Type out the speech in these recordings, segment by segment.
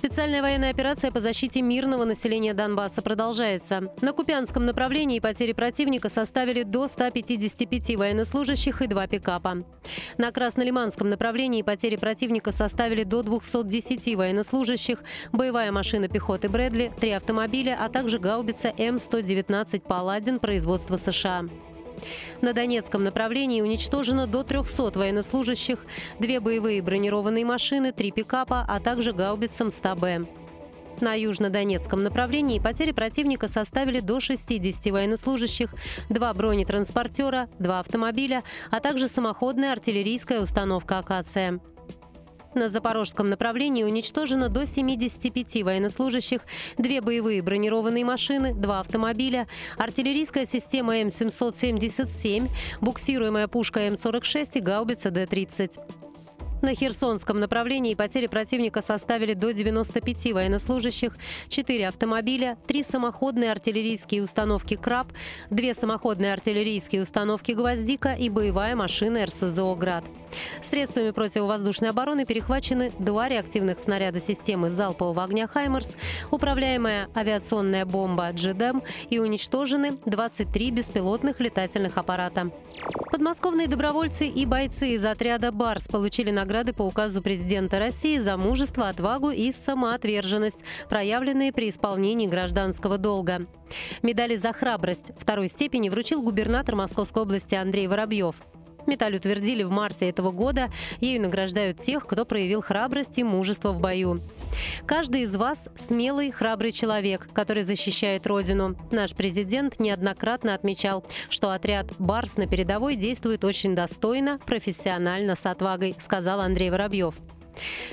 Специальная военная операция по защите мирного населения Донбасса продолжается. На Купянском направлении потери противника составили до 155 военнослужащих и два пикапа. На Краснолиманском направлении потери противника составили до 210 военнослужащих, боевая машина пехоты «Брэдли», три автомобиля, а также гаубица М-119 «Паладин» производства США. На Донецком направлении уничтожено до 300 военнослужащих, две боевые бронированные машины, три пикапа, а также гаубица МСТА-Б. На южнодонецком направлении потери противника составили до 60 военнослужащих, два бронетранспортера, два автомобиля, а также самоходная артиллерийская установка «Акация». На запорожском направлении уничтожено до 75 военнослужащих, две боевые бронированные машины, два автомобиля, артиллерийская система М777, буксируемая пушка М46 и гаубица Д-30. На Херсонском направлении потери противника составили до 95 военнослужащих, 4 автомобиля, 3 самоходные артиллерийские установки «Краб», 2 самоходные артиллерийские установки «Гвоздика» и боевая машина РСЗО «Град». Средствами противовоздушной обороны перехвачены два реактивных снаряда системы залпового огня «Хаймерс», управляемая авиационная бомба «Джедем» и уничтожены 23 беспилотных летательных аппарата. Подмосковные добровольцы и бойцы из отряда «Барс» получили награды по указу президента России за мужество, отвагу и самоотверженность, проявленные при исполнении гражданского долга. Медали за храбрость второй степени вручил губернатор Московской области Андрей Воробьев. Медаль утвердили в марте этого года. Ею награждают тех, кто проявил храбрость и мужество в бою. Каждый из вас – смелый, храбрый человек, который защищает Родину. Наш президент неоднократно отмечал, что отряд «Барс» на передовой действует очень достойно, профессионально, с отвагой, сказал Андрей Воробьев.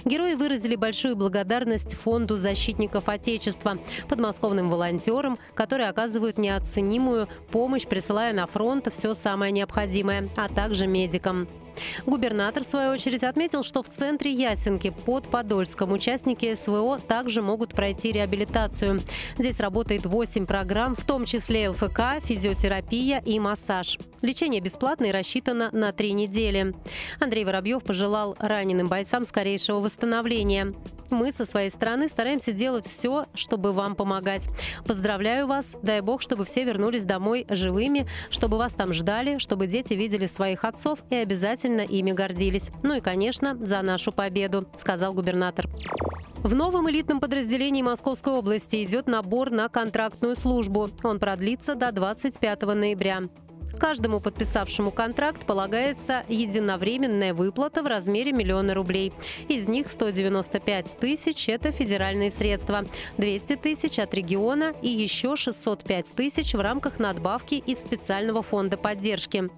Герои выразили большую благодарность Фонду защитников Отечества, подмосковным волонтерам, которые оказывают неоценимую помощь, присылая на фронт все самое необходимое, а также медикам. Губернатор, в свою очередь, отметил, что в центре Ясенки под Подольском участники СВО также могут пройти реабилитацию. Здесь работает 8 программ, в том числе ЛФК, физиотерапия и массаж. Лечение бесплатное и рассчитано на три недели. Андрей Воробьев пожелал раненым бойцам скорейшего восстановления. Мы со своей стороны стараемся делать все, чтобы вам помогать. Поздравляю вас. Дай бог, чтобы все вернулись домой живыми, чтобы вас там ждали, чтобы дети видели своих отцов и обязательно ими гордились. Ну и, конечно, за нашу победу, сказал губернатор. В новом элитном подразделении Московской области идет набор на контрактную службу. Он продлится до 25 ноября. Каждому подписавшему контракт полагается единовременная выплата в размере миллиона рублей. Из них 195 тысяч – это федеральные средства, 200 тысяч от региона и еще 605 тысяч в рамках надбавки из специального фонда поддержки.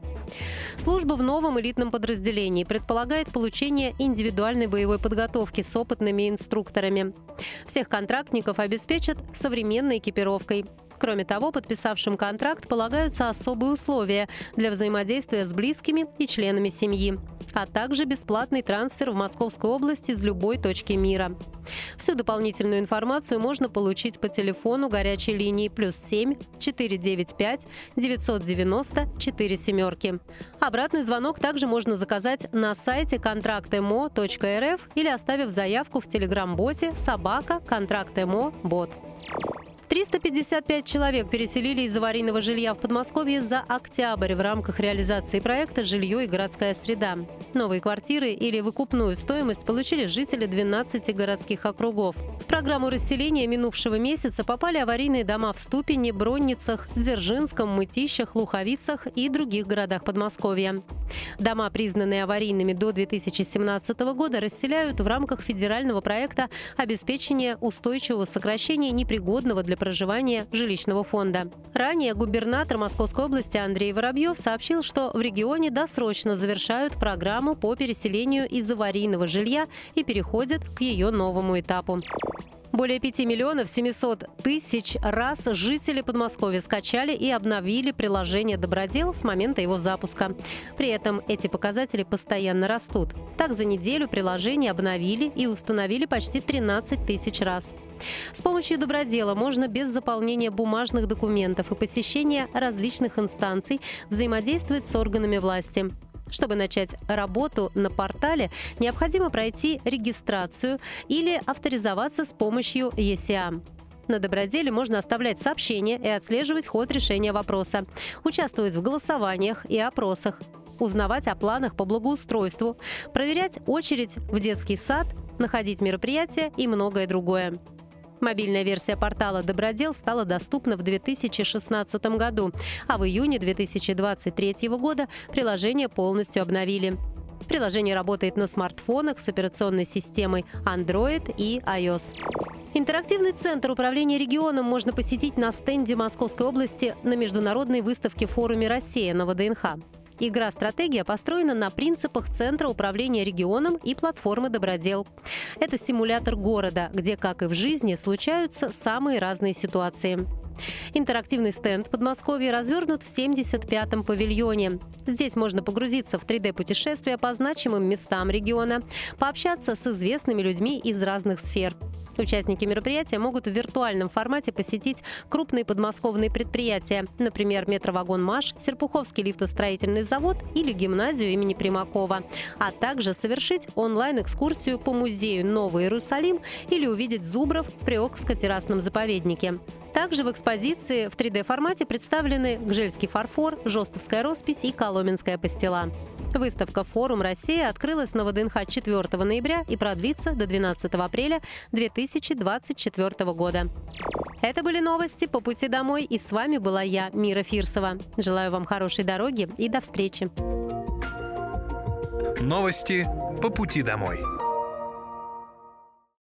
Служба в новом элитном подразделении предполагает получение индивидуальной боевой подготовки с опытными инструкторами. Всех контрактников обеспечат современной экипировкой. Кроме того, подписавшим контракт полагаются особые условия для взаимодействия с близкими и членами семьи, а также бесплатный трансфер в Московскую область из любой точки мира. Всю дополнительную информацию можно получить по телефону горячей линии плюс 7 495 990 4 семерки. Обратный звонок также можно заказать на сайте контрактмо.рф или оставив заявку в телеграм-боте собака контрактмо бот. 355 человек переселили из аварийного жилья в Подмосковье за октябрь в рамках реализации проекта «Жилье и городская среда». Новые квартиры или выкупную стоимость получили жители 12 городских округов. В программу расселения минувшего месяца попали аварийные дома в Ступине, Бронницах, Дзержинском, Мытищах, Луховицах и других городах Подмосковья. Дома, признанные аварийными до 2017 года, расселяют в рамках федерального проекта обеспечения устойчивого сокращения непригодного для проживания жилищного фонда. Ранее губернатор Московской области Андрей Воробьев сообщил, что в регионе досрочно завершают программу по переселению из аварийного жилья и переходят к ее новому этапу. Более 5 миллионов 700 тысяч раз жители Подмосковья скачали и обновили приложение «Добродел» с момента его запуска. При этом эти показатели постоянно растут. Так, за неделю приложение обновили и установили почти 13 тысяч раз. С помощью «Добродела» можно без заполнения бумажных документов и посещения различных инстанций взаимодействовать с органами власти. Чтобы начать работу на портале, необходимо пройти регистрацию или авторизоваться с помощью ЕСИА. На Доброделе можно оставлять сообщения и отслеживать ход решения вопроса, участвовать в голосованиях и опросах, узнавать о планах по благоустройству, проверять очередь в детский сад, находить мероприятия и многое другое. Мобильная версия портала «Добродел» стала доступна в 2016 году, а в июне 2023 года приложение полностью обновили. Приложение работает на смартфонах с операционной системой Android и iOS. Интерактивный центр управления регионом можно посетить на стенде Московской области на международной выставке форуме «Россия» на ВДНХ. Игра-стратегия построена на принципах Центра управления регионом и платформы «Добродел». Это симулятор города, где, как и в жизни, случаются самые разные ситуации. Интерактивный стенд Подмосковья развернут в 75-м павильоне. Здесь можно погрузиться в 3D-путешествия по значимым местам региона, пообщаться с известными людьми из разных сфер – Участники мероприятия могут в виртуальном формате посетить крупные подмосковные предприятия, например, метровагон «Маш», Серпуховский лифтостроительный завод или гимназию имени Примакова, а также совершить онлайн-экскурсию по музею Новый Иерусалим или увидеть зубров в Приокско-террасном заповеднике. Также в экспозиции в 3D-формате представлены Гжельский фарфор, Жостовская роспись и Коломенская пастила. Выставка «Форум Россия» открылась на ВДНХ 4 ноября и продлится до 12 апреля 2024 года. Это были новости по пути домой, и с вами была я, Мира Фирсова. Желаю вам хорошей дороги и до встречи. Новости по пути домой.